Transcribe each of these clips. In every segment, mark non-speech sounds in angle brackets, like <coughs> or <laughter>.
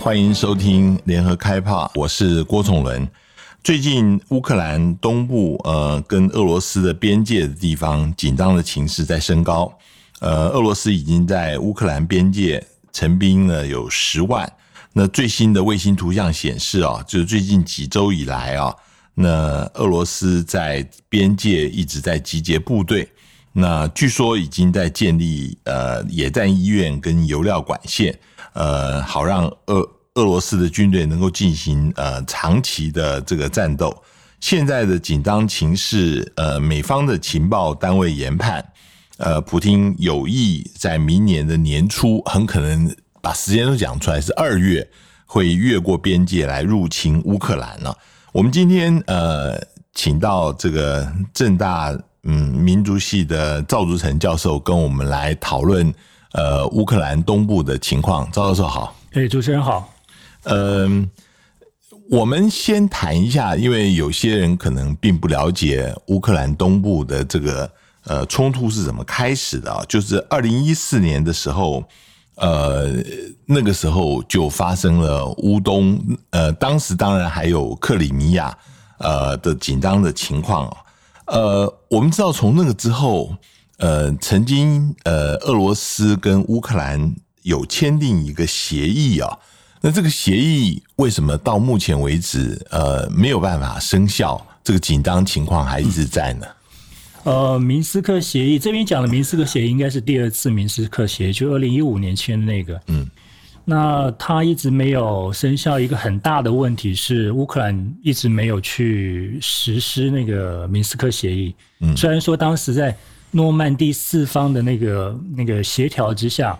欢迎收听联合开炮，我是郭崇伦。最近乌克兰东部呃跟俄罗斯的边界的地方紧张的情势在升高，呃，俄罗斯已经在乌克兰边界陈兵呢有十万。那最新的卫星图像显示啊，就是最近几周以来啊，那俄罗斯在边界一直在集结部队。那据说已经在建立呃野战医院跟油料管线，呃，好让俄俄罗斯的军队能够进行呃长期的这个战斗。现在的紧张情势，呃，美方的情报单位研判，呃，普京有意在明年的年初，很可能把时间都讲出来，是二月会越过边界来入侵乌克兰了。我们今天呃，请到这个正大。嗯，民族系的赵竹成教授跟我们来讨论呃乌克兰东部的情况。赵教授好，哎，主持人好。嗯，我们先谈一下，因为有些人可能并不了解乌克兰东部的这个呃冲突是怎么开始的啊。就是二零一四年的时候，呃，那个时候就发生了乌东，呃，当时当然还有克里米亚呃的紧张的情况啊。呃，我们知道从那个之后，呃，曾经呃，俄罗斯跟乌克兰有签订一个协议啊。那这个协议为什么到目前为止呃没有办法生效？这个紧张情况还一直在呢？呃，明斯克协议这边讲的明斯克协议应该是第二次明斯克协议，就二零一五年签的那个。嗯。那他一直没有生效，一个很大的问题是乌克兰一直没有去实施那个明斯克协议。嗯，虽然说当时在诺曼第四方的那个那个协调之下，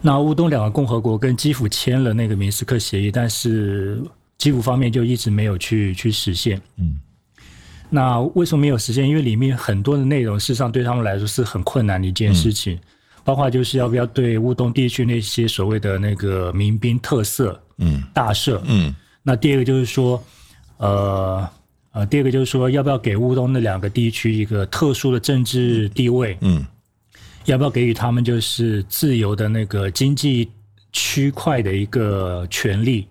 那乌东两个共和国跟基辅签了那个明斯克协议，但是基辅方面就一直没有去去实现。嗯，那为什么没有实现？因为里面很多的内容，事实上对他们来说是很困难的一件事情。包括就是要不要对乌东地区那些所谓的那个民兵特色，嗯，大赦，嗯，那第二个就是说，呃呃，第二个就是说，要不要给乌东那两个地区一个特殊的政治地位，嗯，要不要给予他们就是自由的那个经济区块的一个权利，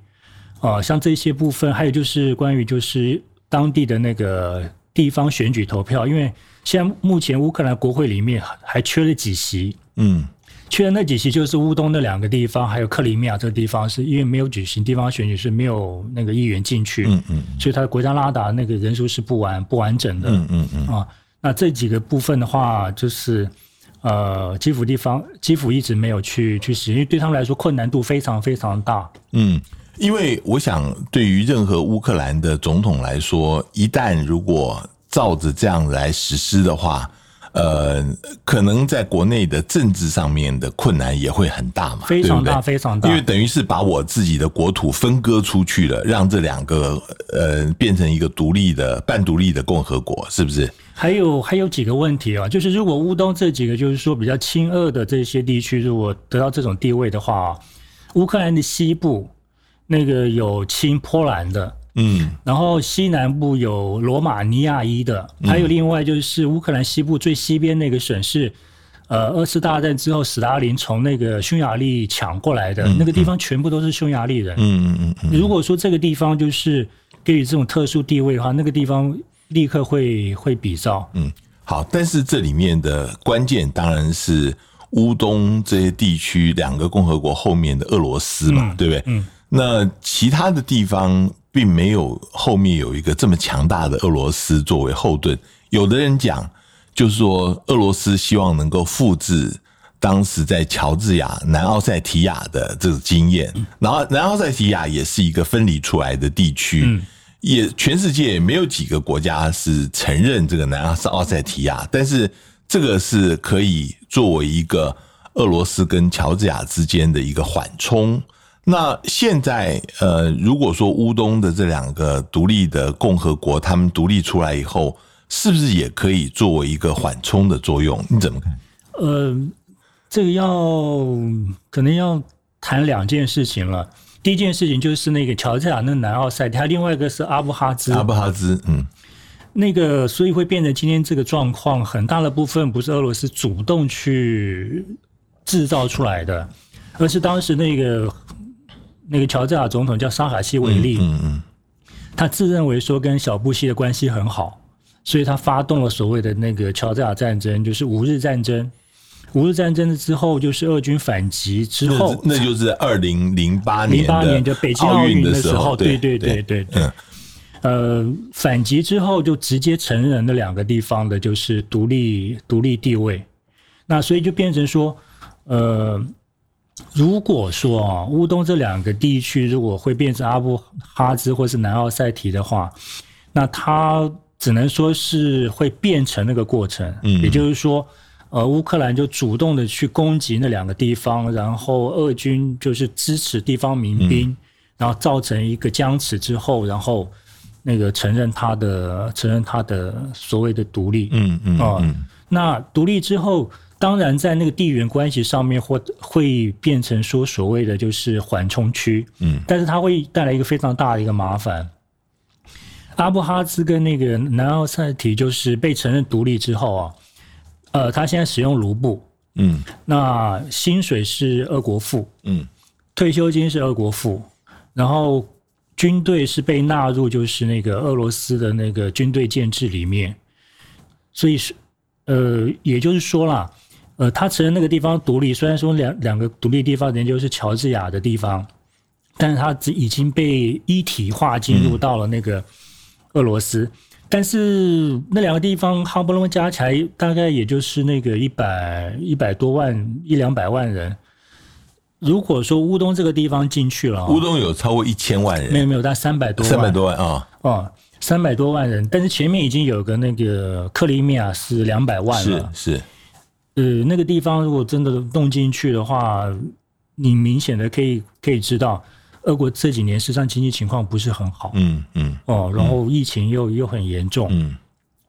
啊，像这些部分，还有就是关于就是当地的那个地方选举投票，因为现在目前乌克兰国会里面还缺了几席。嗯，缺的那几席就是乌东那两个地方，还有克里米亚这个地方，是因为没有举行地方选举，是没有那个议员进去，嗯嗯，所以他的国家拉达那个人数是不完不完整的，嗯嗯嗯。啊，那这几个部分的话，就是呃基辅地方基辅一直没有去去使，因为对他们来说困难度非常非常大，嗯，因为我想对于任何乌克兰的总统来说，一旦如果照着这样来实施的话。呃，可能在国内的政治上面的困难也会很大嘛，非常大，非常大，因为等于是把我自己的国土分割出去了，让这两个呃变成一个独立的半独立的共和国，是不是？还有还有几个问题啊，就是如果乌东这几个就是说比较亲俄的这些地区，如果得到这种地位的话，乌克兰的西部那个有亲波兰的。嗯，然后西南部有罗马尼亚裔的，还有另外就是乌克兰西部最西边那个省是，呃，二次大战之后斯大林从那个匈牙利抢过来的那个地方，全部都是匈牙利人。嗯嗯嗯。如果说这个地方就是给予这种特殊地位的话，那个地方立刻会会比照。嗯，好，但是这里面的关键当然是乌东这些地区两个共和国后面的俄罗斯嘛，对不对？嗯。那其他的地方。并没有后面有一个这么强大的俄罗斯作为后盾。有的人讲，就是说俄罗斯希望能够复制当时在乔治亚、南奥塞提亚的这个经验。然后，南奥塞提亚也是一个分离出来的地区，也全世界也没有几个国家是承认这个南奥塞提亚。但是，这个是可以作为一个俄罗斯跟乔治亚之间的一个缓冲。那现在，呃，如果说乌东的这两个独立的共和国，他们独立出来以后，是不是也可以作为一个缓冲的作用？你怎么看？呃，这个要可能要谈两件事情了。第一件事情就是那个乔治亚那南奥塞，他另外一个是阿布哈兹。阿布哈兹，嗯，那个所以会变成今天这个状况，很大的部分不是俄罗斯主动去制造出来的，而是当时那个。那个乔治亚总统叫沙卡西维利，嗯嗯他自认为说跟小布希的关系很好，所以他发动了所谓的那个乔治亚战争，就是五日战争。五日战争之后，就是俄军反击之后，那就是二零零八年零八年就北京奥运的时候，对对对对对。呃，反击之后就直接承认那两个地方的就是独立独立地位，那所以就变成说，呃，如果说啊乌东这两个地区如果会变成阿布哈兹或是南奥塞提的话，那它只能说是会变成那个过程，嗯，也就是说。呃，乌克兰就主动的去攻击那两个地方，然后俄军就是支持地方民兵，然后造成一个僵持之后，然后那个承认他的承认他的所谓的独立，嗯嗯。啊，那独立之后，当然在那个地缘关系上面或会变成说所谓的就是缓冲区，嗯，但是它会带来一个非常大的一个麻烦。阿布哈兹跟那个南奥塞提就是被承认独立之后啊。呃，他现在使用卢布，嗯，那薪水是俄国付，嗯，退休金是俄国付，然后军队是被纳入就是那个俄罗斯的那个军队建制里面，所以是呃，也就是说啦，呃，他承认那个地方独立，虽然说两两个独立地方研究是乔治亚的地方，但是他已经被一体化进入到了那个俄罗斯。但是那两个地方哈不隆加起来大概也就是那个一百一百多万一两百万人。如果说乌东这个地方进去了，乌东有超过一千万人，没有没有，但三百多万，三百多万啊，哦，三百多万人。但是前面已经有个那个克里米亚是两百万了，是是。呃，那个地方如果真的弄进去的话，你明显的可以可以知道。俄国这几年实际上经济情况不是很好，嗯嗯，哦，然后疫情又又很严重，嗯，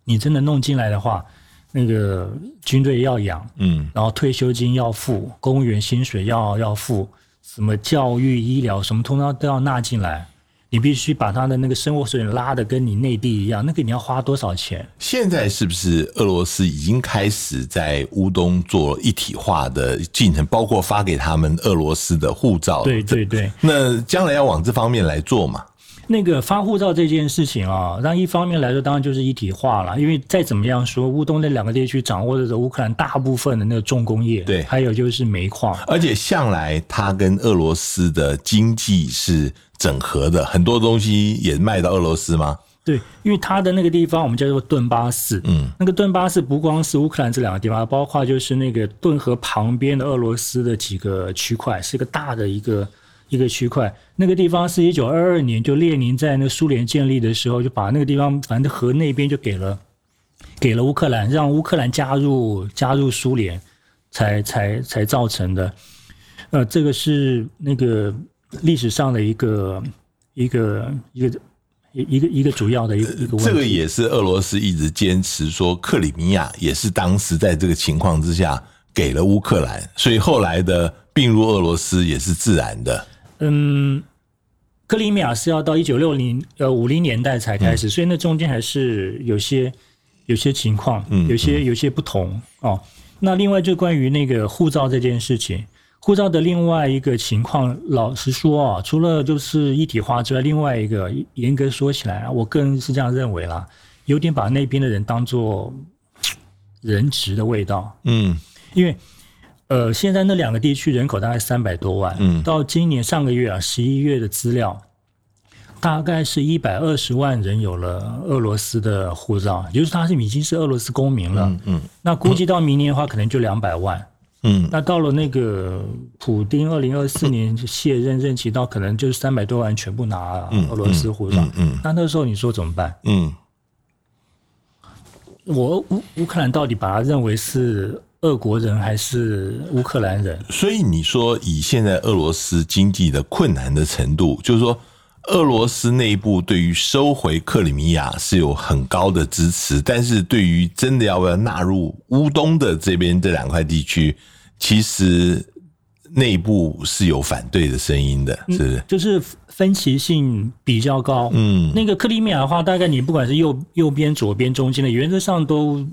你真的弄进来的话，那个军队要养，嗯，然后退休金要付，公务员薪水要要付，什么教育、医疗什么通常都要纳进来。你必须把他的那个生活水平拉的跟你内地一样，那个你要花多少钱？现在是不是俄罗斯已经开始在乌东做一体化的进程，包括发给他们俄罗斯的护照？对对对。那将来要往这方面来做嘛？那个发护照这件事情啊，那一方面来说，当然就是一体化了。因为再怎么样说，乌东那两个地区掌握着乌克兰大部分的那个重工业，对，还有就是煤矿。而且向来它跟俄罗斯的经济是整合的，很多东西也卖到俄罗斯吗？对，因为它的那个地方我们叫做顿巴斯，嗯，那个顿巴斯不光是乌克兰这两个地方，包括就是那个顿河旁边的俄罗斯的几个区块，是一个大的一个。一个区块，那个地方是一九二二年，就列宁在那苏联建立的时候，就把那个地方，反正河那边就给了，给了乌克兰，让乌克兰加入加入苏联，才才才造成的。呃，这个是那个历史上的一个一个一个一个一个主要的一个一个问题。这个也是俄罗斯一直坚持说，克里米亚也是当时在这个情况之下给了乌克兰，所以后来的并入俄罗斯也是自然的。嗯，克里米亚是要到一九六零呃五零年代才开始，所以那中间还是有些有些情况，有些有些不同哦。那另外就关于那个护照这件事情，护照的另外一个情况，老实说啊，除了就是一体化之外，另外一个严格说起来啊，我个人是这样认为啦，有点把那边的人当做人质的味道，嗯，因为。呃，现在那两个地区人口大概三百多万，嗯，到今年上个月啊，十一月的资料，大概是一百二十万人有了俄罗斯的护照，也就是他是已经是俄罗斯公民了，嗯，那估计到明年的话，可能就两百万，嗯，那到了那个普丁二零二四年卸任任期，到可能就是三百多万全部拿俄罗斯护照，嗯，那那时候你说怎么办？嗯，我乌乌克兰到底把它认为是？俄国人还是乌克兰人？所以你说以现在俄罗斯经济的困难的程度，就是说俄罗斯内部对于收回克里米亚是有很高的支持，但是对于真的要不要纳入乌东的这边这两块地区，其实内部是有反对的声音的，是不是？就是分歧性比较高。嗯，那个克里米亚的话，大概你不管是右右边、左边、中间的，原则上都。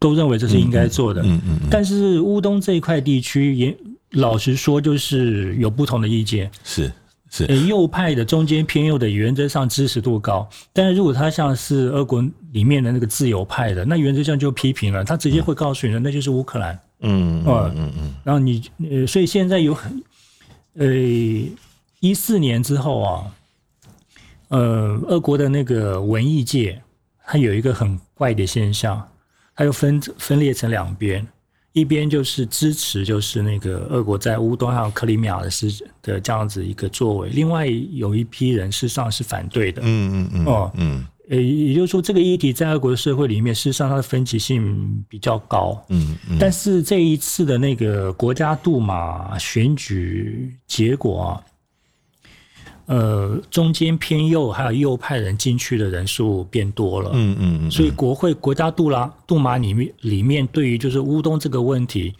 都认为这是应该做的，嗯嗯，但是乌东这一块地区也老实说，就是有不同的意见。是是呃右派的中间偏右的原则上支持度高，但是如果他像是俄国里面的那个自由派的，那原则上就批评了，他直接会告诉你的，那就是乌克兰。嗯哦嗯嗯嗯，然后你呃，所以现在有很呃一四年之后啊，呃，俄国的那个文艺界，它有一个很怪的现象，它又分分裂成两边，一边就是支持就是那个俄国在乌东还有克里米亚的是的这样子一个作为，另外有一批人事实上是反对的。嗯嗯嗯，哦嗯呃，也就是说，这个议题在俄国的社会里面，事实上它的分歧性比较高。嗯嗯，但是这一次的那个国家杜马选举结果啊，呃，中间偏右还有右派人进去的人数变多了。嗯嗯嗯，所以国会国家杜拉杜马里面里面对于就是乌东这个问题，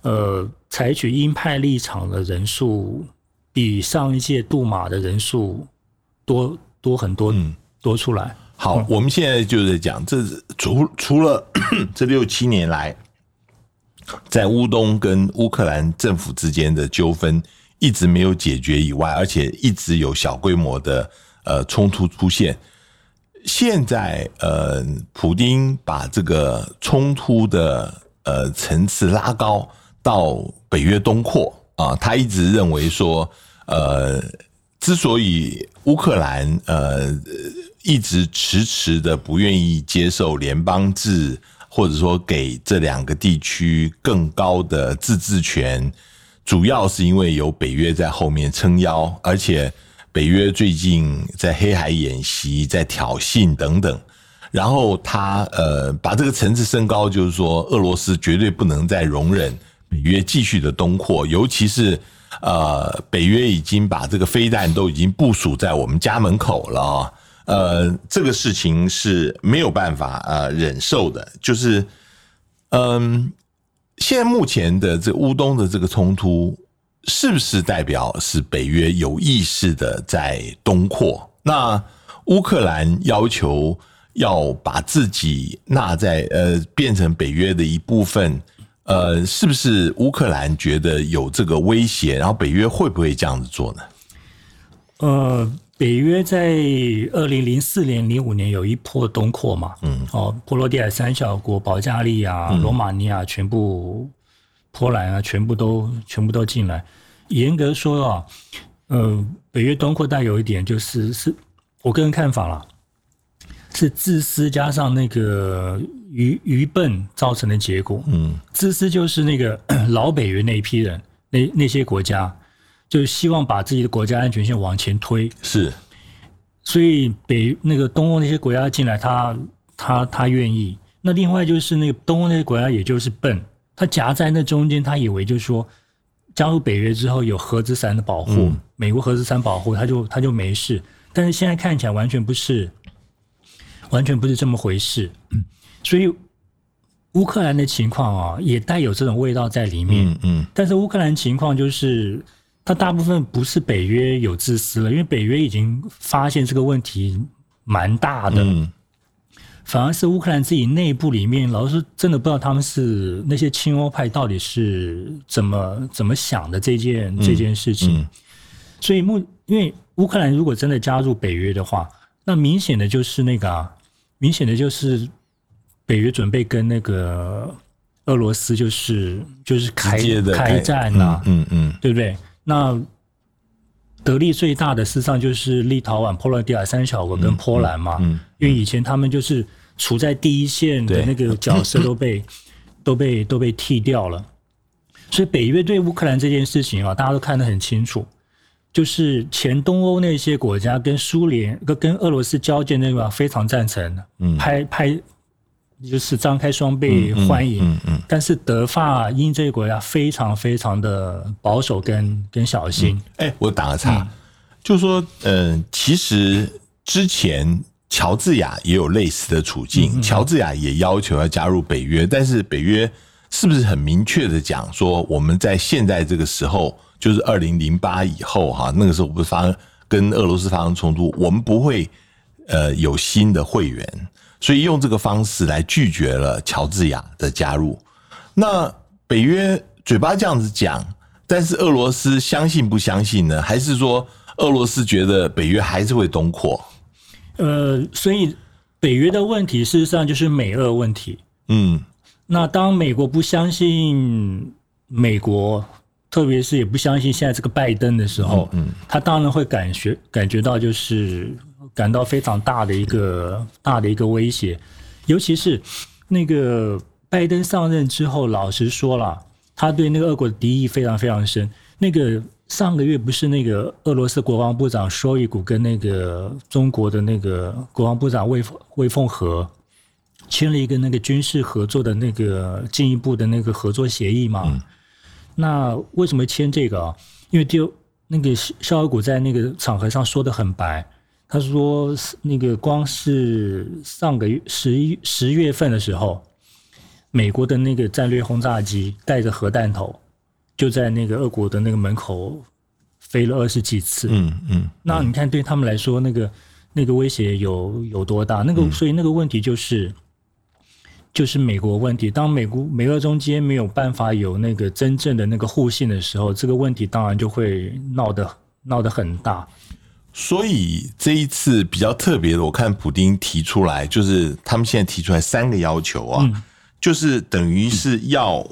呃，采取鹰派立场的人数比上一届杜马的人数多多很多，多出来。好，我们现在就是在讲，这除除了 <coughs> 这六七年来，在乌东跟乌克兰政府之间的纠纷一直没有解决以外，而且一直有小规模的呃冲突出现。现在呃，普丁把这个冲突的呃层次拉高到北约东扩啊，他一直认为说，呃，之所以乌克兰呃一直迟迟的不愿意接受联邦制，或者说给这两个地区更高的自治权，主要是因为有北约在后面撑腰，而且北约最近在黑海演习、在挑衅等等。然后他呃把这个层次升高，就是说俄罗斯绝对不能再容忍北约继续的东扩，尤其是呃北约已经把这个飞弹都已经部署在我们家门口了，呃这个事情是没有办法呃忍受的，就是嗯现在目前的这乌东的这个冲突，是不是代表是北约有意识的在东扩？那乌克兰要求。要把自己纳在呃变成北约的一部分，呃，是不是乌克兰觉得有这个威胁？然后北约会不会这样子做呢？呃，北约在二零零四年、零五年有一波东扩嘛，嗯，哦，波罗的海三小国，保加利亚、罗马尼亚全部，波兰啊，全部都全部都进来。严格说啊，呃，北约东扩带有一点就是是我个人看法啦。是自私加上那个愚愚笨造成的结果。嗯，自私就是那个 <coughs> 老北约那一批人，那那些国家，就希望把自己的国家安全线往前推。是，所以北那个东欧那些国家进来，他他他愿意。那另外就是那个东欧那些国家，也就是笨，他夹在那中间，他以为就是说加入北约之后有核子伞的保护，美国核子伞保护，他就他就没事。但是现在看起来完全不是。完全不是这么回事，所以乌克兰的情况啊，也带有这种味道在里面。嗯嗯。但是乌克兰情况就是，它大部分不是北约有自私了，因为北约已经发现这个问题蛮大的。嗯。反而是乌克兰自己内部里面，老实说，真的不知道他们是那些亲欧派到底是怎么怎么想的这件这件事情。所以目因为乌克兰如果真的加入北约的话，那明显的就是那个啊。明显的就是北约准备跟那个俄罗斯就是就是开开战呐，嗯嗯，对不对？那得利最大的事实上就是立陶宛、波罗的海三小国跟波兰嘛，因为以前他们就是处在第一线的那个角色都被 <laughs> 都被都被替掉了，所以北约对乌克兰这件事情啊，大家都看得很清楚。就是前东欧那些国家跟苏联跟跟俄罗斯交界那个非常赞成，嗯，拍拍就是张开双臂欢迎，嗯嗯。但是德法英这些国家非常非常的保守跟跟小心。哎，我打个岔，就是说，嗯，其实之前乔治亚也有类似的处境，乔治亚也要求要加入北约，但是北约是不是很明确的讲说，我们在现在这个时候？就是二零零八以后哈，那个时候不是发生跟俄罗斯发生冲突，我们不会呃有新的会员，所以用这个方式来拒绝了乔治亚的加入。那北约嘴巴这样子讲，但是俄罗斯相信不相信呢？还是说俄罗斯觉得北约还是会东扩。呃，所以北约的问题事实上就是美俄问题。嗯，那当美国不相信美国，特别是也不相信现在这个拜登的时候，嗯，他当然会感觉感觉到就是感到非常大的一个大的一个威胁，尤其是那个拜登上任之后，老实说了，他对那个俄国的敌意非常非常深。那个上个月不是那个俄罗斯国防部长舒伊古跟那个中国的那个国防部长魏魏凤和签了一个那个军事合作的那个进一步的那个合作协议嘛？那为什么签这个啊？因为就那个肖尔古在那个场合上说的很白，他说那个光是上个月十一十月份的时候，美国的那个战略轰炸机带着核弹头。就在那个俄国的那个门口飞了二十几次，嗯嗯，那你看对他们来说，那个那个威胁有有多大？那个所以那个问题就是，就是美国问题。当美国美俄中间没有办法有那个真正的那个互信的时候，这个问题当然就会闹得闹得很大。所以这一次比较特别的，我看普丁提出来，就是他们现在提出来三个要求啊，就是等于是要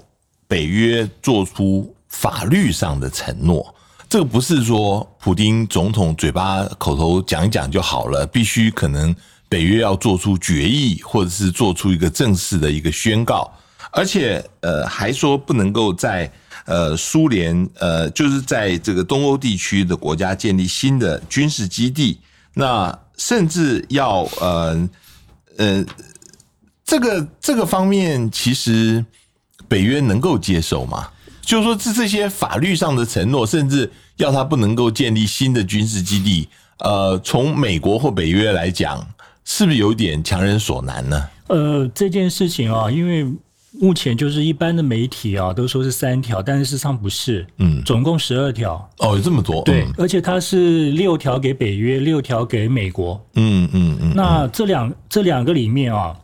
北约做出。法律上的承诺，这个不是说普京总统嘴巴口头讲一讲就好了，必须可能北约要做出决议，或者是做出一个正式的一个宣告，而且呃还说不能够在呃苏联呃就是在这个东欧地区的国家建立新的军事基地，那甚至要呃呃这个这个方面，其实北约能够接受吗？就是说，这这些法律上的承诺，甚至要他不能够建立新的军事基地，呃，从美国或北约来讲，是不是有点强人所难呢？呃，这件事情啊，因为目前就是一般的媒体啊，都说是三条，但是事实上不是，嗯，总共十二条。哦，有这么多？对，而且它是六条给北约，六条给美国。嗯嗯嗯。那这两这两个里面啊，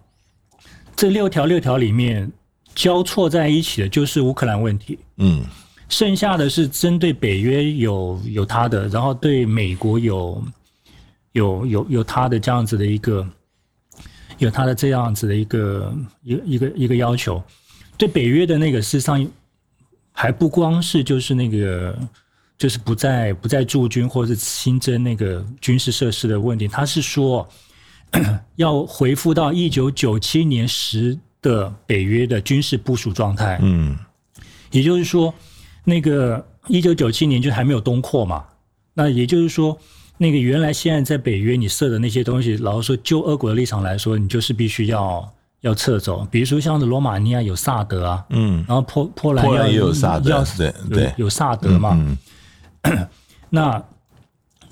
这六条六条里面。交错在一起的就是乌克兰问题，嗯，剩下的是针对北约有有他的，然后对美国有有有有他的这样子的一个，有他的这样子的一个一一个一个要求，对北约的那个事实上还不光是就是那个就是不再不再驻军或者是新增那个军事设施的问题，他是说要回复到一九九七年时。的北约的军事部署状态，嗯，也就是说，那个一九九七年就还没有东扩嘛，那也就是说，那个原来现在在北约你设的那些东西，老实说，就俄国的立场来说，你就是必须要要撤走。比如说像是罗马尼亚有萨德啊，嗯，然后波波兰也有萨德，对对，有萨德嘛。<clears throat> 那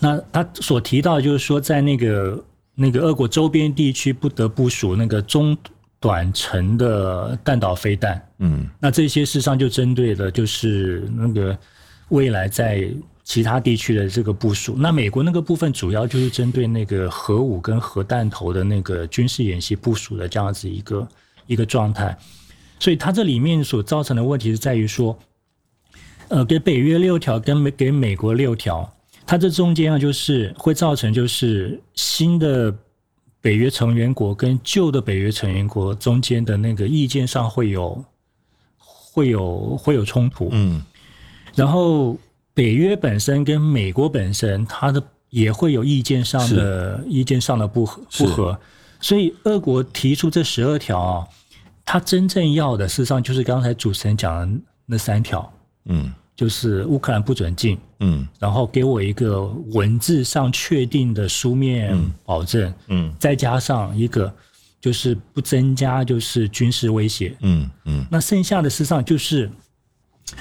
那他所提到就是说，在那个那个俄国周边地区不得部署那个中。短程的弹道飞弹，嗯，那这些事实上就针对的就是那个未来在其他地区的这个部署。那美国那个部分主要就是针对那个核武跟核弹头的那个军事演习部署的这样子一个一个状态。所以它这里面所造成的问题是在于说，呃，给北约六条跟美给美国六条，它这中间啊就是会造成就是新的。北约成员国跟旧的北约成员国中间的那个意见上会有会有会有冲突，嗯，然后北约本身跟美国本身，它的也会有意见上的意见上的不合不合，所以俄国提出这十二条啊，他真正要的事实上就是刚才主持人讲的那三条，嗯。就是乌克兰不准进，嗯，然后给我一个文字上确定的书面保证，嗯，再加上一个就是不增加就是军事威胁，嗯嗯，那剩下的事实上就是，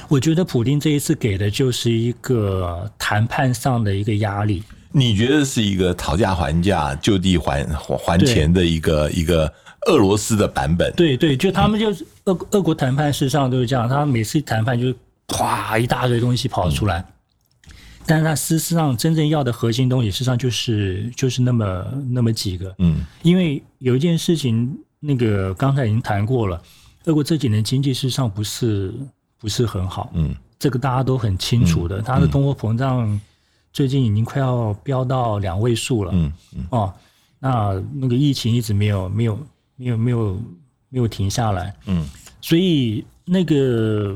我觉得普京这一次给的就是一个谈判上的一个压力。你觉得是一个讨价还价、就地还还钱的一个一个俄罗斯的版本？对对，就他们就是俄俄国谈判事实上都是这样，他每次谈判就是。哗，一大堆东西跑出来，但是他事实上真正要的核心东西，事实上就是就是那么那么几个。嗯，因为有一件事情，那个刚才已经谈过了，俄国这几年经济事实上不是不是很好。嗯，这个大家都很清楚的，它的通货膨胀最近已经快要飙到两位数了。嗯嗯哦，那那个疫情一直没有没有没有没有没有停下来。嗯，所以那个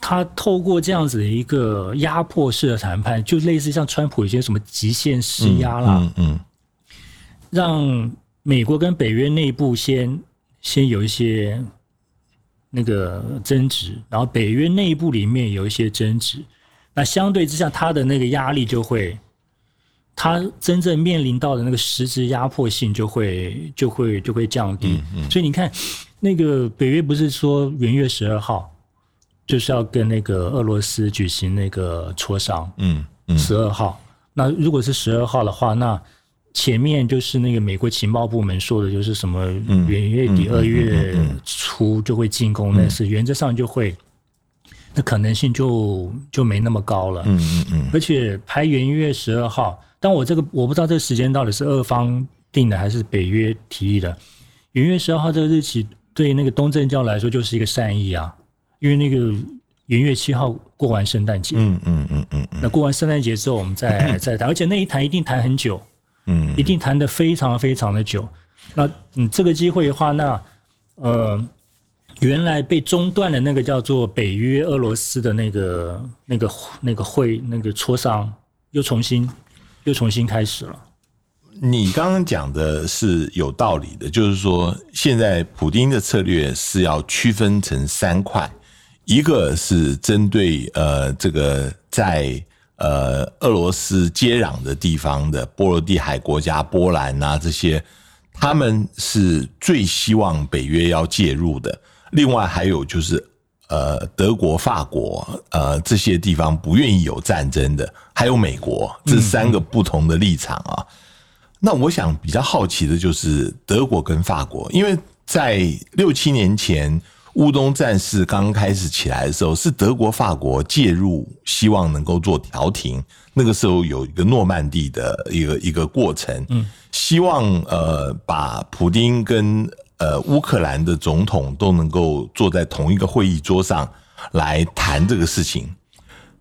他透过这样子的一个压迫式的谈判，就类似像川普一些什么极限施压啦，嗯嗯，让美国跟北约内部先先有一些。那个争执，然后北约内部里面有一些争执，那相对之下，他的那个压力就会，他真正面临到的那个实质压迫性就会就会就会降低。所以你看，那个北约不是说元月十二号就是要跟那个俄罗斯举行那个磋商，嗯嗯，十二号。那如果是十二号的话，那前面就是那个美国情报部门说的，就是什么元月底二月初就会进攻，那是原则上就会，那可能性就就没那么高了。嗯嗯嗯。而且排元月十二号，但我这个我不知道这个时间到底是俄方定的还是北约提议的。元月十二号这个日期对那个东正教来说就是一个善意啊，因为那个元月七号过完圣诞节。嗯嗯嗯嗯。那过完圣诞节之后，我们再再谈，而且那一谈一定谈很久。嗯，一定谈得非常非常的久。那嗯，这个机会的话，那呃，原来被中断的那个叫做北约俄罗斯的那个那个那个会那个磋商，又重新又重新开始了。你刚刚讲的是有道理的，就是说现在普京的策略是要区分成三块，一个是针对呃这个在。呃，俄罗斯接壤的地方的波罗的海国家，波兰啊这些，他们是最希望北约要介入的。另外还有就是，呃，德国、法国，呃，这些地方不愿意有战争的，还有美国，这三个不同的立场啊。那我想比较好奇的就是德国跟法国，因为在六七年前。乌东战事刚开始起来的时候，是德国、法国介入，希望能够做调停。那个时候有一个诺曼底的一个一个过程，嗯，希望呃把普丁跟呃乌克兰的总统都能够坐在同一个会议桌上来谈这个事情。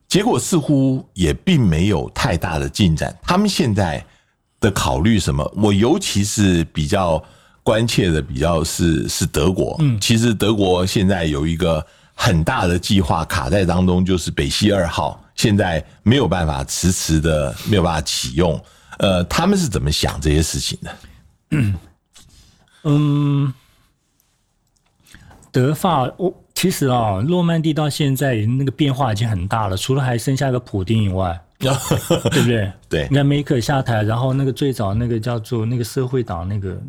结果似乎也并没有太大的进展。他们现在的考虑什么？我尤其是比较。关切的比较是是德国，嗯，其实德国现在有一个很大的计划卡在当中，就是北溪二号，现在没有办法迟迟的没有办法启用。呃，他们是怎么想这些事情的？嗯，德法，我其实啊，诺曼底到现在那个变化已经很大了，除了还剩下个普丁以外，<laughs> 对不对？对，你看梅克下台，然后那个最早那个叫做那个社会党那个。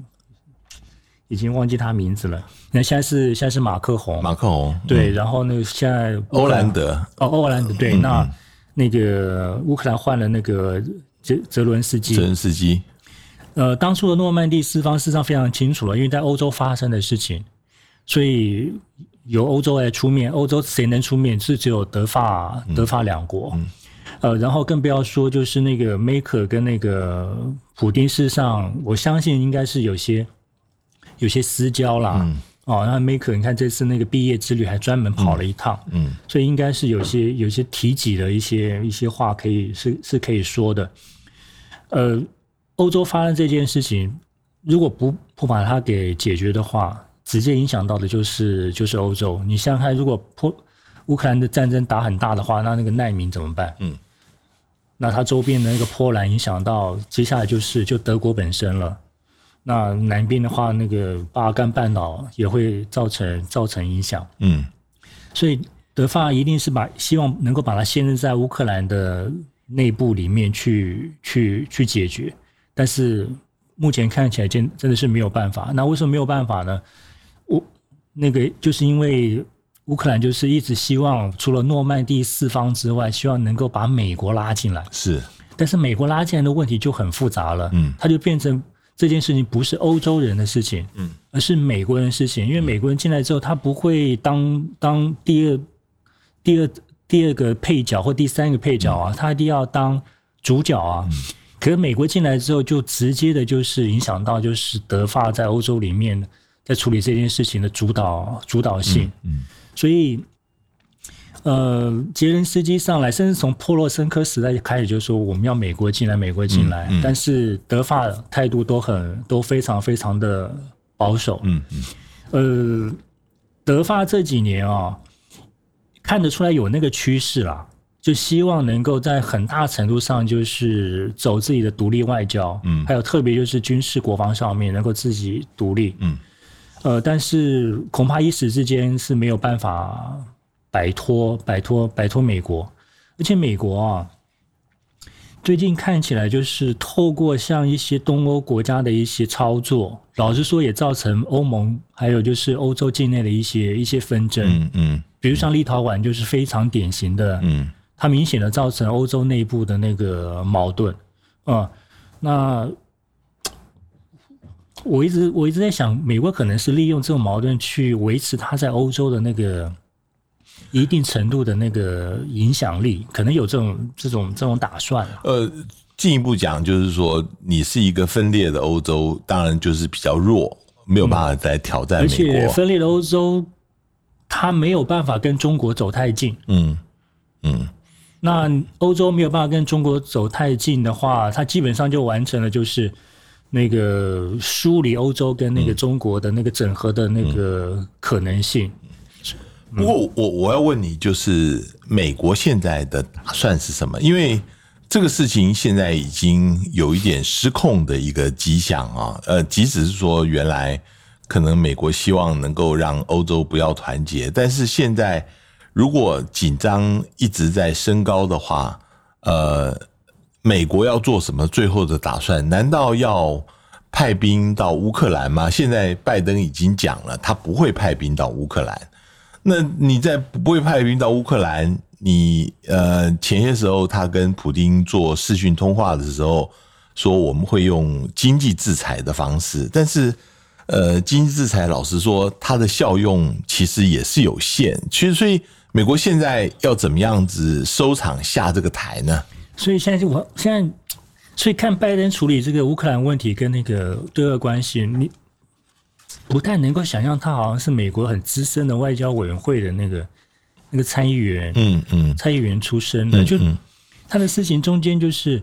已经忘记他名字了。那现在是现在是马克宏，马克宏对。然后那个现在欧兰德哦，欧兰德对。那那个乌克兰换了那个泽泽伦斯基，泽伦斯基。呃，当初的诺曼底四方事实上非常清楚了，因为在欧洲发生的事情，所以由欧洲来出面。欧洲谁能出面？是只有德法德法两国。呃，然后更不要说就是那个梅克跟那个普丁，事实上我相信应该是有些。有些私交啦，哦，那 Maker，你看这次那个毕业之旅还专门跑了一趟，嗯，所以应该是有些有些提及的一些一些话可以是是可以说的。呃，欧洲发生这件事情，如果不不把它给解决的话，直接影响到的就是就是欧洲。你想想看，如果波乌克兰的战争打很大的话，那那个难民怎么办？嗯，那它周边的那个波兰影响到，接下来就是就德国本身了。那南边的话，那个巴尔干半岛也会造成造成影响。嗯，所以德法一定是把希望能够把它限制在乌克兰的内部里面去去去解决，但是目前看起来真真的是没有办法。那为什么没有办法呢？乌那个就是因为乌克兰就是一直希望除了诺曼第四方之外，希望能够把美国拉进来。是，但是美国拉进来的问题就很复杂了。嗯，它就变成。这件事情不是欧洲人的事情，嗯，而是美国人的事情。因为美国人进来之后，他不会当当第二、第二、第二个配角或第三个配角啊，他一定要当主角啊。可是美国进来之后，就直接的就是影响到就是德法在欧洲里面在处理这件事情的主导主导性。嗯，所以呃，杰伦斯基上来，甚至从波罗申科时代就开始就说我们要美国进来，美国进来，但是德法态度都很都非常非常的保守。嗯嗯，呃，德法这几年啊，看得出来有那个趋势啦，就希望能够在很大程度上就是走自己的独立外交，嗯。还有特别就是军事国防上面能够自己独立，嗯，呃，但是恐怕一时之间是没有办法摆脱摆脱摆脱美国，而且美国啊，最近看起来就是透过像一些东欧国家的一些操作，老实说也造成欧盟还有就是欧洲境内的一些一些纷争，嗯嗯。比如像立陶宛就是非常典型的，嗯。它明显的造成欧洲内部的那个矛盾，啊、那我一直我一直在想，美国可能是利用这种矛盾去维持它在欧洲的那个一定程度的那个影响力，可能有这种这种这种打算。呃，进一步讲就是说，你是一个分裂的欧洲，当然就是比较弱，没有办法再挑战而。且分裂的欧洲，它没有办法跟中国走太近。嗯嗯那欧洲没有办法跟中国走太近的话，它基本上就完成了就是那个梳理欧洲跟那个中国的那个整合的那个可能性。不过我我要问你，就是美国现在的打算是什么？因为这个事情现在已经有一点失控的一个迹象啊。呃，即使是说原来可能美国希望能够让欧洲不要团结，但是现在如果紧张一直在升高的话，呃，美国要做什么最后的打算？难道要派兵到乌克兰吗？现在拜登已经讲了，他不会派兵到乌克兰。那你在不会派兵到乌克兰，你呃前些时候他跟普丁做视讯通话的时候说我们会用经济制裁的方式，但是呃经济制裁老实说它的效用其实也是有限。其实所以美国现在要怎么样子收场下这个台呢？所以现在就我现在，所以看拜登处理这个乌克兰问题跟那个对俄关系，你不太能够想象他好像是美国很资深的外交委员会的那个那个参议员，嗯嗯参议员出身的，就嗯他的事情中间就是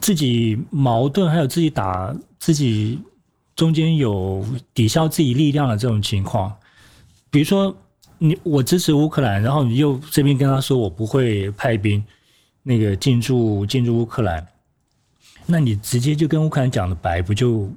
自己矛盾，还有自己打自己中间有抵消自己力量的这种情况。比如说，你我支持乌克兰，然后你又这边跟他说我不会派兵那个进驻进驻乌克兰，那你直接就跟乌克兰讲的白，不就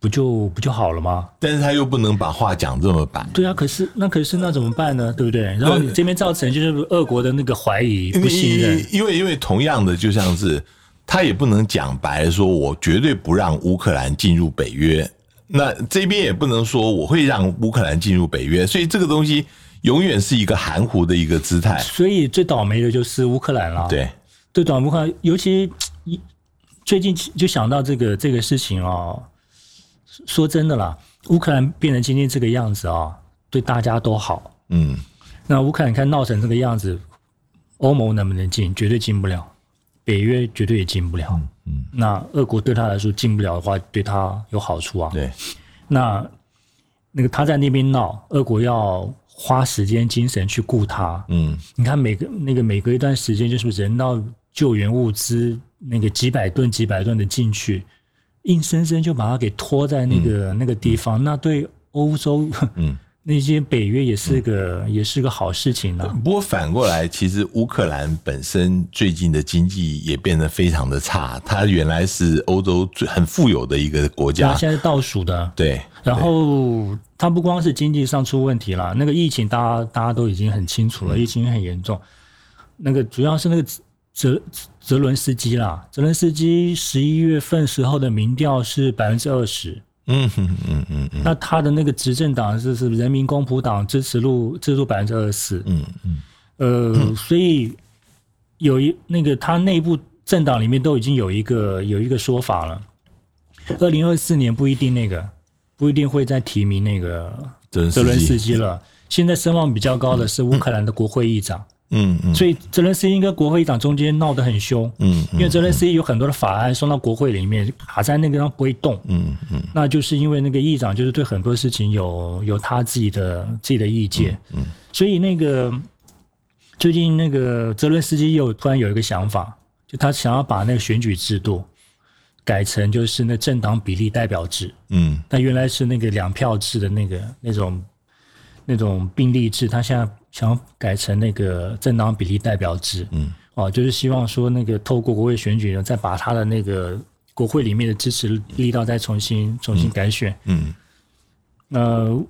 不就不就好了吗？但是他又不能把话讲这么白。对啊，可是那可是那怎么办呢？对不对？然后你这边造成就是俄国的那个怀疑、不信任。因为因为同样的，就像是他也不能讲白说，我绝对不让乌克兰进入北约。那这边也不能说我会让乌克兰进入北约，所以这个东西永远是一个含糊的一个姿态。所以最倒霉的就是乌克兰了。，对，最倒霉乌克兰，尤其一最近就想到这个这个事情哦。说真的啦，乌克兰变成今天这个样子啊、对大家都好。嗯那乌克兰看闹成这个样子，欧盟能不能进？绝对进不了，北约绝对也进不了。嗯，那俄国对他来说进不了的话，对他有好处啊。对，那那个他在那边闹，俄国要花时间精神去顾他。嗯你看每个那个每隔一段时间，就是人道救援物资那个几百吨几百吨的进去，硬生生就把它给拖在那个、那个地方，那对欧洲嗯。<laughs> 那些北约也是个、也是个好事情呢、不过反过来，其实乌克兰本身最近的经济也变得非常的差。它原来是欧洲最很富有的一个国家现在是倒数的。对，然后它不光是经济上出问题了，那个疫情大家大家都已经很清楚了，嗯疫情很严重。那个主要是那个泽泽伦斯基啦，泽伦斯基十一月份时候的民调是百分之二十，嗯嗯嗯嗯嗯。那他的那个执政党是是人民公仆党支持度支持度百分之二十四，嗯嗯。呃，所以有一那个他内部政党里面都已经有一个有一个说法了，二零二四年不一定那个不一定会再提名那个泽伦斯基泽伦斯基了。现在声望比较高的是乌克兰的国会议长，嗯嗯所以泽伦斯基跟国会议长中间闹得很凶，嗯因为泽伦斯基有很多的法案送到国会里面卡在那个地方不会动，嗯嗯。那就是因为那个议长就是对很多事情有有他自己的自己的意见，嗯所以那个最近那个泽伦斯基又突然有一个想法，就他想要把那个选举制度改成就是那政党比例代表制。嗯。那原来是那个两票制的那个那种那种并立制，他现在想改成那个政党比例代表制。嗯，哦，就是希望说那个透过国会选举呢，再把他的那个国会里面的支持力道再重新重新改选。嗯呃，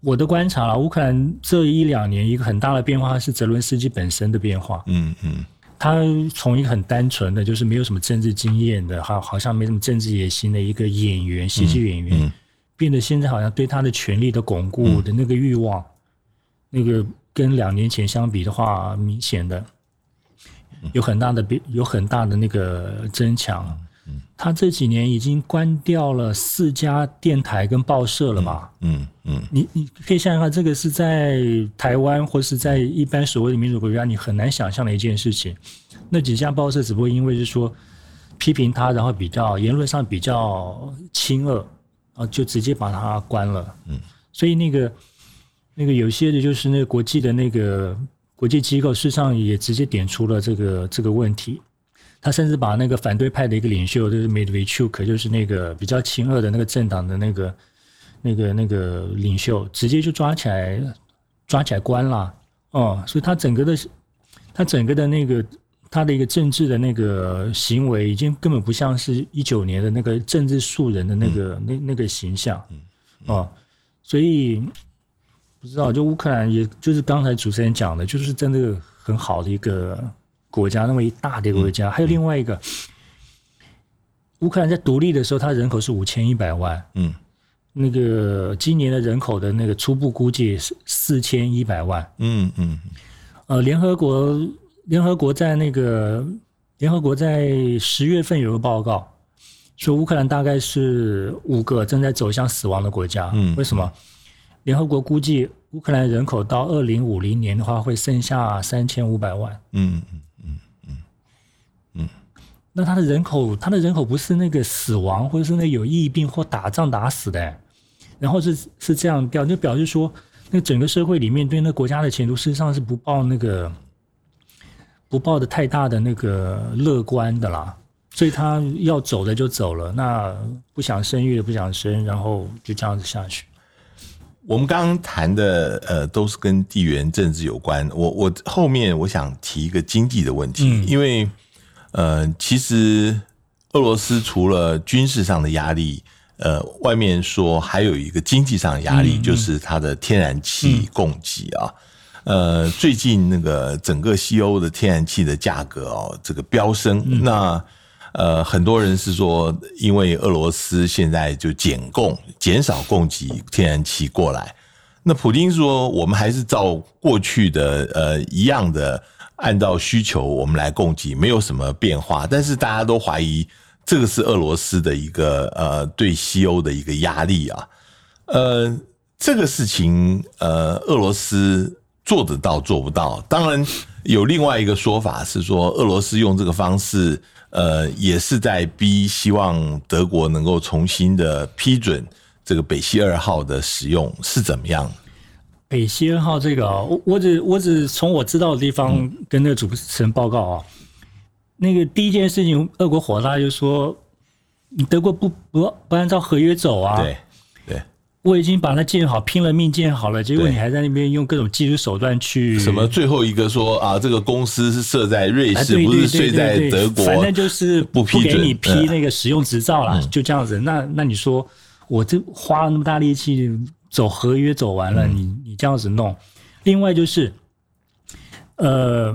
我的观察了，乌克兰这一两年一个很大的变化是泽伦斯基本身的变化。嗯嗯他从一个很单纯的，就是没有什么政治经验的，好好像没什么政治野心的一个演员，喜剧演员，嗯变得现在好像对他的权力的巩固的那个欲望，那个跟两年前相比的话，明显的有很大的变，有很大的那个增强。他这几年已经关掉了四家电台跟报社了嘛？嗯嗯你你可以想想看，这个是在台湾或是在一般所谓的民主国家，你很难想象的一件事情。那几家报社只不过因为是说批评他，然后比较言论上比较亲恶，啊，就直接把他关了。嗯，所以那个那个有些的就是那个国际的那个国际机构，事实上也直接点出了这个这个问题。他甚至把那个反对派的一个领袖，就是 Medvedchuk，就是那个比较亲恶的那个政党的那个那个那个领袖，直接就抓起来抓起来关了。哦，所以他整个的他整个的那个他的一个政治的那个行为，已经根本不像是一九年的那个政治素人的那个、那那个形象。哦，所以不知道，就乌克兰，也就是刚才主持人讲的，就是真的很好的一个国家，那么一大的一个国家。还有另外一个，乌克兰在独立的时候，它人口是五千一百万，嗯那个今年的人口的那个初步估计是四千一百万。嗯嗯呃，联合国联合国在那个联合国在十月份有个报告，说乌克兰大概是五个正在走向死亡的国家。嗯为什么？联合国估计乌克兰人口到二零五零年的话会剩下三千五百万。嗯嗯嗯嗯嗯那他的人口，他的人口不是那个死亡，或者是那有疫病或打仗打死的，然后是是这样表，就表示说，那整个社会里面对那国家的前途，事实上是不抱那个不抱的太大的那个乐观的啦。所以他要走的就走了，那不想生育的不想生，然后就这样子下去。我们刚刚谈的呃都是跟地缘政治有关。我我后面我想提一个经济的问题，嗯因为呃其实俄罗斯除了军事上的压力，呃外面说还有一个经济上的压力，就是它的天然气供给啊。呃，最近那个整个西欧的天然气的价格哦，这个飙升，那呃，很多人是说，因为俄罗斯现在就减供、减少供给天然气过来。那普京说，我们还是照过去的呃一样的，按照需求我们来供给，没有什么变化。但是大家都怀疑这个是俄罗斯的一个呃对西欧的一个压力啊。呃，这个事情呃，俄罗斯做得到做不到？当然有另外一个说法是说，俄罗斯用这个方式，呃，也是在逼希望德国能够重新的批准这个北溪二号的使用是怎么样？北溪二号这个啊、我我只我只从我知道的地方跟那个主持人报告啊，那个第一件事情，俄国火大就说，你德国不不不按照合约走啊，我已经把它建好，拼了命建好了，结果你还在那边用各种技术手段去什么最后一个说啊，这个公司是设在瑞哎，士，不是设在德国，反正就是不批准给你批嗯那个使用执照啦，就这样子。那那你说，我这花了那么大力气走合约走完嗯了，你你这样子弄，另外就是，呃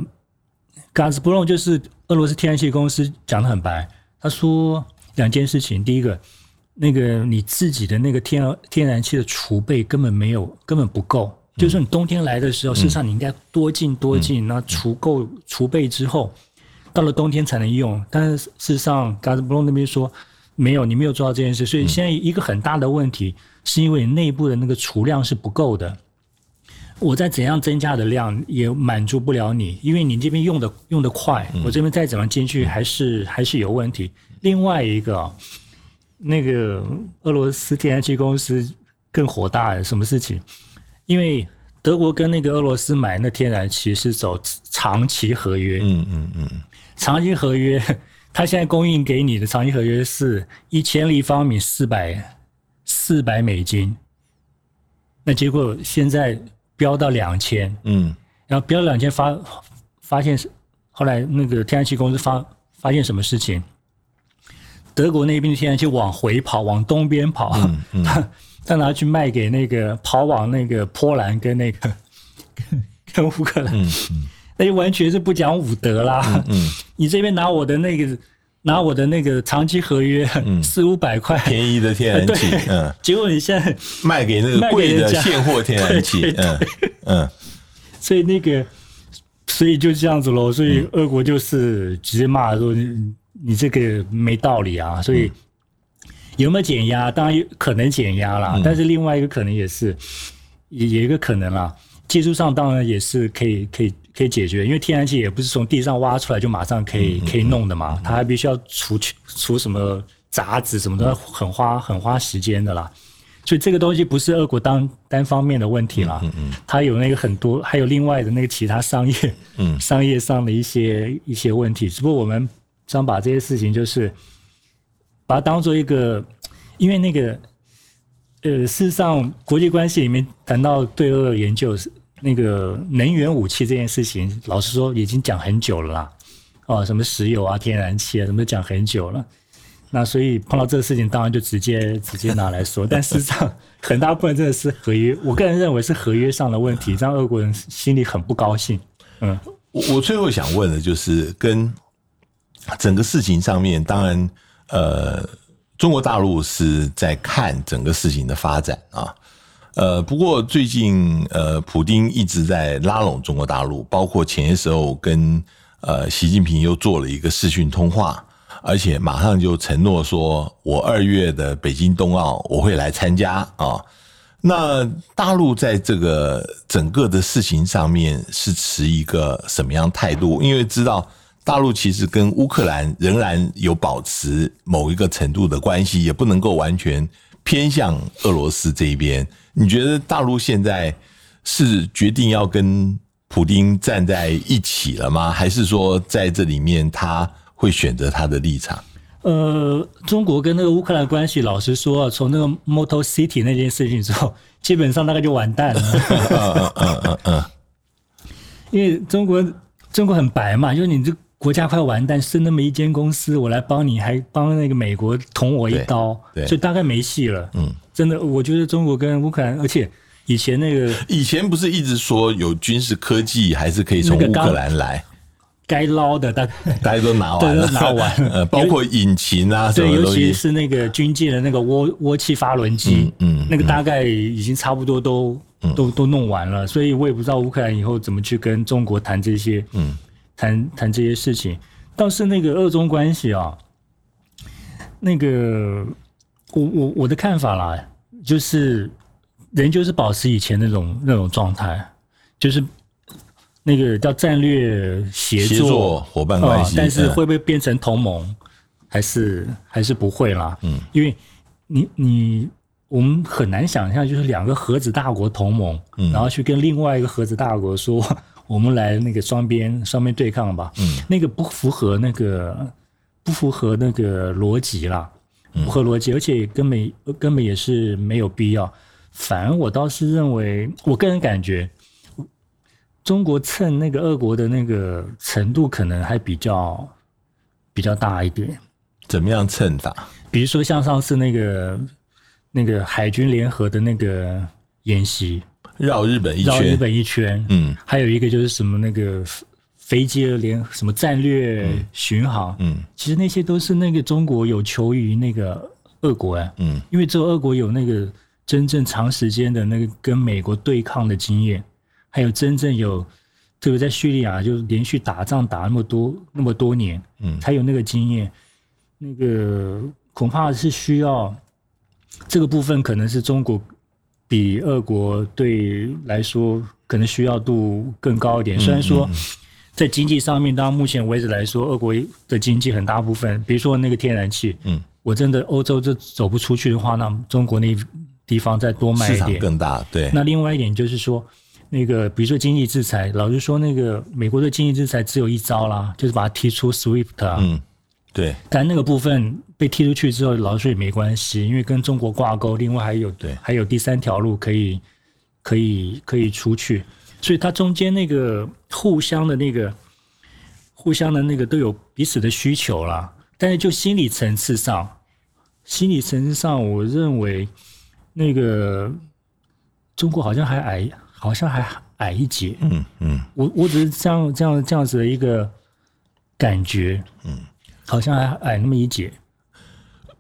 g a z p r o m 就是俄罗斯天然气公司讲的很白，他说两件事情，第一个。那个你自己的那个天然天然气的储备根本没有，根本不够。就是说你冬天来的时候，事实上你应该多进多进，那储够储备之后，到了冬天才能用。但是事实上 g a z p r o m 那边说没有，你没有做到这件事，所以现在一个很大的问题是因为你内部的那个储量是不够的。我再怎样增加的量也满足不了你，因为你这边用的用的快，我这边再怎么进去还是还是有问题。另外一个啊。那个俄罗斯天然气公司更火大，什么事情？因为德国跟那个俄罗斯买那天然气是走长期合约，嗯嗯嗯，长期合约，它现在供应给你的长期合约是一千立方米四百四百美金，那结果现在飙到两千，嗯。然后飙两千发发现是后来那个天然气公司发发现什么事情？德国那边的天然气往回跑，往东边跑，嗯 <laughs> 他他拿去卖给那个跑往那个波兰跟那个跟 <laughs> 跟乌克兰，嗯那就完全是不讲武德啦。嗯，<laughs> 你这边拿我的那个拿我的那个长期合约四五百块，便宜的天然气，嗯，结果你现在卖给那个贵的现货天然气嗯嗯。所以那个，所以就这样子喽。所以俄国就是直接骂说你你这个没道理啊。所以有没有减压？当然有可能减压啦，但是另外一个可能也是也也有一个可能啦。技术上当然也是可以可以可以解决，因为天然气也不是从地上挖出来就马上可以可以弄的嘛，它还必须要除去除什么杂质什么的，很花很花时间的啦。所以这个东西不是俄国单单方面的问题啦，它有那个很多，还有另外的那个其他商业，嗯商业上的一些一些问题。只不过我们想把这些事情，就是把它当做一个，因为那个，呃，事实上国际关系里面谈到对俄研究，那个能源武器这件事情，老实说已经讲很久了啦，哦，什么石油啊、天然气啊，什么都讲很久了。那所以碰到这个事情，当然就直接直接拿来说。但事实上，很大部分真的是合约，我个人认为是合约上的问题，让俄国人心里很不高兴。嗯，我我最后想问的就是跟整个事情上面，当然，呃，中国大陆是在看整个事情的发展啊，呃，不过最近呃，普丁一直在拉拢中国大陆，包括前些时候跟呃习近平又做了一个视讯通话，而且马上就承诺说，我二月的北京冬奥我会来参加啊。那大陆在这个整个的事情上面是持一个什么样态度？因为知道大陆其实跟乌克兰仍然有保持某一个程度的关系，也不能够完全偏向俄罗斯这一边。你觉得大陆现在是决定要跟普京站在一起了吗？<laughs> 还是说在这里面他会选择他的立场？呃，中国跟那个乌克兰关系，老实说啊，从那个 Motor City 那件事情之后，基本上大概就完蛋了。<laughs> 嗯嗯嗯嗯因为中国中国很白嘛，就是你这国家快完蛋，剩那么一间公司，我来帮你，还帮那个美国捅我一刀，对对。所以大概没戏了。嗯，真的，我觉得中国跟乌克兰，而且以前那个以前不是一直说有军事科技还是可以从乌克兰来，该捞的，大 <laughs> 大家都拿完了，拿完了。<laughs> 呃，包括引擎啊对，尤其是那个军舰的那个涡涡气发轮机，嗯嗯那个大概已经差不多都、都都弄完了，所以我也不知道乌克兰以后怎么去跟中国谈这些，嗯，谈谈这些事情。倒是那个二中关系啊，那个我我我的看法啦，就是人就是保持以前那种那种状态，就是那个叫战略协协作伙伴关系呃但是嗯会不会变成同盟，还是还是不会啦？嗯，因为你你我们很难想象，就是两个核子大国同盟，嗯然后去跟另外一个核子大国说，我们来那个双边双边对抗吧，嗯，那个不符合那个不符合那个逻辑啦，嗯不合逻辑，而且根本根本也是没有必要。反而我倒是认为，我个人感觉，中国蹭那个俄国的那个程度可能还比较比较大一点。怎么样蹭法？比如说像上次那个那个海军联合的那个演习，绕日本一圈。绕日，本一圈，嗯。还有一个就是什么那个飞机的联什么战略巡航，嗯。其实那些都是那个中国有求于那个俄国哎，嗯。因为只有俄国有那个真正长时间的那个跟美国对抗的经验，还有真正有，特别在叙利亚就连续打仗打那么多那么多年，嗯。才有那个经验。那个恐怕是需要这个部分，可能是中国比俄国对来说可能需要度更高一点。虽然说在经济上面，到目前为止来说，俄国的经济很大部分，比如说那个天然气，嗯，我真的欧洲这走不出去的话，那中国那地方再多卖市场一点。更大，对，那另外一点就是说，那个比如说经济制裁，老实说，那个美国的经济制裁只有一招啦，就是把它踢出 SWIFT 啊。嗯，对，但那个部分被踢出去之后，老实说也没关系，因为跟中国挂钩，另外还有对。还有第三条路可以可以可以出去，所以它中间那个互相的那个互相的那个都有彼此的需求啦。但是就心理层次上，心理层次上，我认为那个中国好像还矮，好像还矮一截。嗯嗯，我我只是这样这样这样子的一个感觉，嗯，好像还矮那么一截。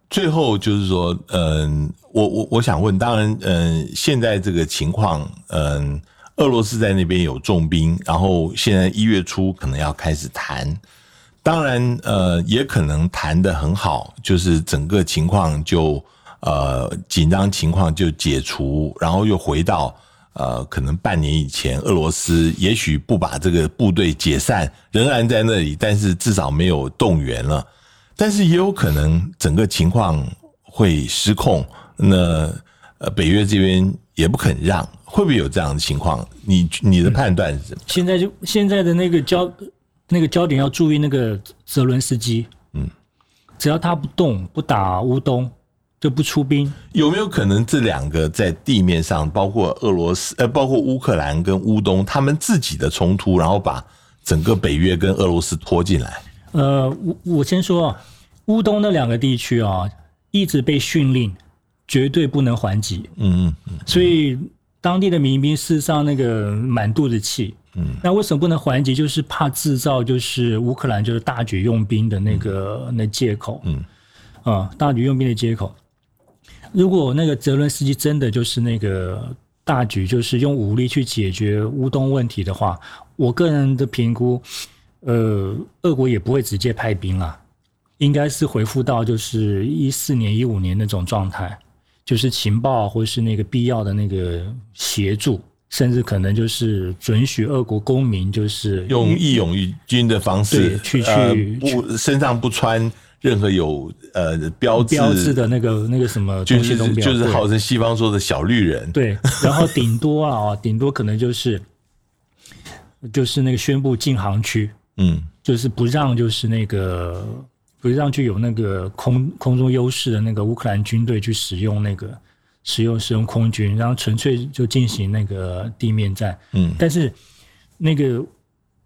最后就是说，嗯，我我我想问，当然，嗯，现在这个情况，嗯，俄罗斯在那边有重兵，然后现在一月初可能要开始谈，当然，呃，也可能谈得很好，就是整个情况就呃紧张情况就解除，然后又回到呃可能半年以前，俄罗斯也许不把这个部队解散，仍然在那里，但是至少没有动员了。但是也有可能整个情况会失控，那呃北约这边也不肯让，会不会有这样的情况？你你的判断是什么？现在就现在的那个焦那个焦点要注意那个泽伦斯基，嗯，只要他不动不打乌东，就不出兵。有没有可能这两个在地面上，包括俄罗斯呃，包括乌克兰跟乌东他们自己的冲突，然后把整个北约跟俄罗斯拖进来？呃，我我先说啊，乌东那两个地区啊，一直被训令绝对不能还击，嗯嗯所以当地的民兵事实上那个满肚子气。嗯，那为什么不能还击？就是怕制造就是乌克兰就是大举用兵的那个、那借口。嗯，啊，大举用兵的借口。如果那个泽伦斯基真的就是那个大局就是用武力去解决乌东问题的话，我个人的评估，呃，俄国也不会直接派兵啦，应该是回复到就是一四年、一五年那种状态，就是情报或是那个必要的那个协助，甚至可能就是准许俄国公民就是用义勇军的方式去去呃、不身上不穿任何有呃标志标志的那个那个什么就是东西都没有就是号称西方说的小绿人。对，然后顶多啊，顶多可能就是就是那个宣布禁航区，嗯就是不让就是那个不让具有那个空空中优势的那个乌克兰军队去使用那个使用使用空军，然后纯粹就进行那个地面战。嗯但是那个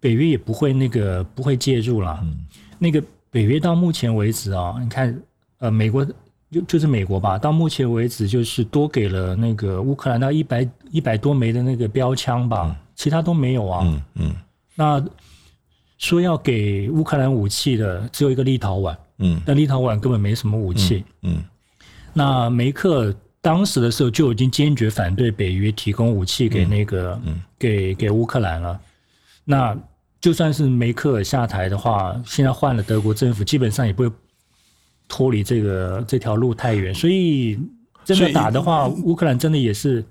北约也不会那个不会介入啦。嗯那个北约到目前为止啊，你看呃美国就就是美国吧，到目前为止就是多给了那个乌克兰那一百一百多枚的那个标枪吧，其他都没有啊。嗯嗯那说要给乌克兰武器的只有一个立陶宛，嗯但立陶宛根本没什么武器。嗯那梅克当时的时候就已经坚决反对北约提供武器给那个、嗯给给乌克兰了。那就算是梅克尔下台的话，现在换了德国政府，基本上也不会脱离这个这条路太远。所以真的打的话，乌克兰真的也是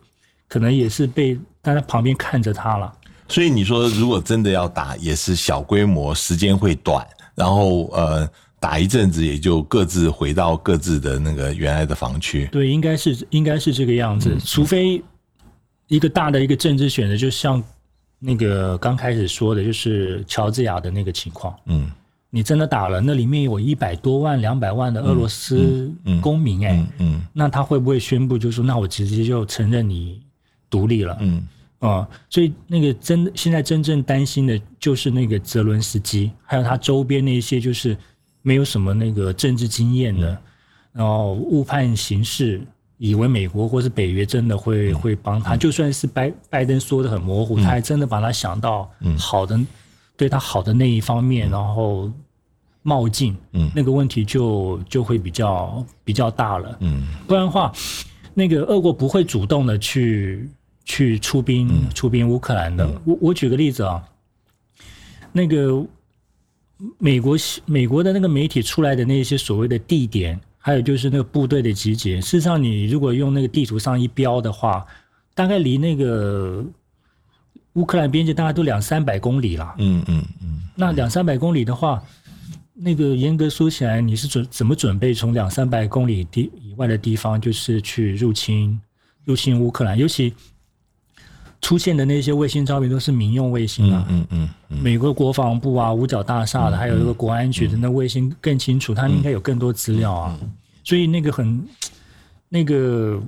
可能也是被大家旁边看着他了。所以你说，如果真的要打，也是小规模，时间会短，然后呃，打一阵子也就各自回到各自的那个原来的防区。对，应该是应该是这个样子，除非一个大的一个政治选择，就像那个刚开始说的，就是乔治亚的那个情况，嗯。你真的打了，那里面有一百多万、两百万的俄罗斯公民、哎、嗯嗯那他会不会宣布，就说那我直接就承认你独立了？嗯。啊、所以那个真现在真正担心的就是那个泽伦斯基，还有他周边那些就是没有什么那个政治经验的，然后误判形势，以为美国或是北约真的会、会帮他，就算是拜拜登说的很模糊，他还真的把他想到好的、对他好的那一方面，然后冒进，嗯。那个问题就就会比较比较大了。嗯。不然的话，那个俄国不会主动的去去出兵、出兵乌克兰的。我我举个例子啊，那个美国美国的那个媒体出来的那些所谓的地点，还有就是那个部队的集结，事实上你如果用那个地图上一标的话，大概离那个乌克兰边界大概都两三百公里了。嗯嗯嗯那两三百公里的话，那个严格说起来，你是准怎么准备从两三百公里地以外的地方，就是去入侵入侵乌克兰？尤其出现的那些卫星照片都是民用卫星啊，嗯嗯嗯，美国国防部啊、五角大厦的，还有一个国安局的那卫星更清楚，他们应该有更多资料啊。所以那个很 <tsk> 那个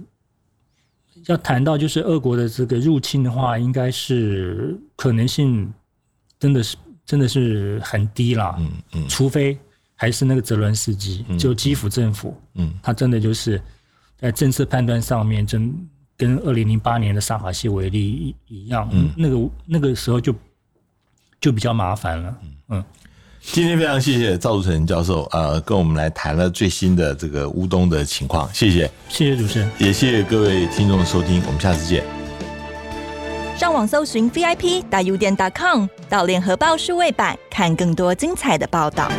要谈到就是俄国的这个入侵的话，应该是可能性真的是真的是很低啦。嗯嗯。除非还是那个泽伦斯基，就基辅政府，嗯，他真的就是在政策判断上面，真跟二零零八年的萨法西为例一一样，嗯那个那个时候就就比较麻烦了，嗯，今天非常谢谢赵竹成教授，呃，跟我们来谈了最新的这个乌冬的情况，谢谢，谢谢主持人。也谢谢各位听众的收听，我们下次见。上网搜寻 VIP 大 U 店 .com 到联合报数位版看更多精彩的报道。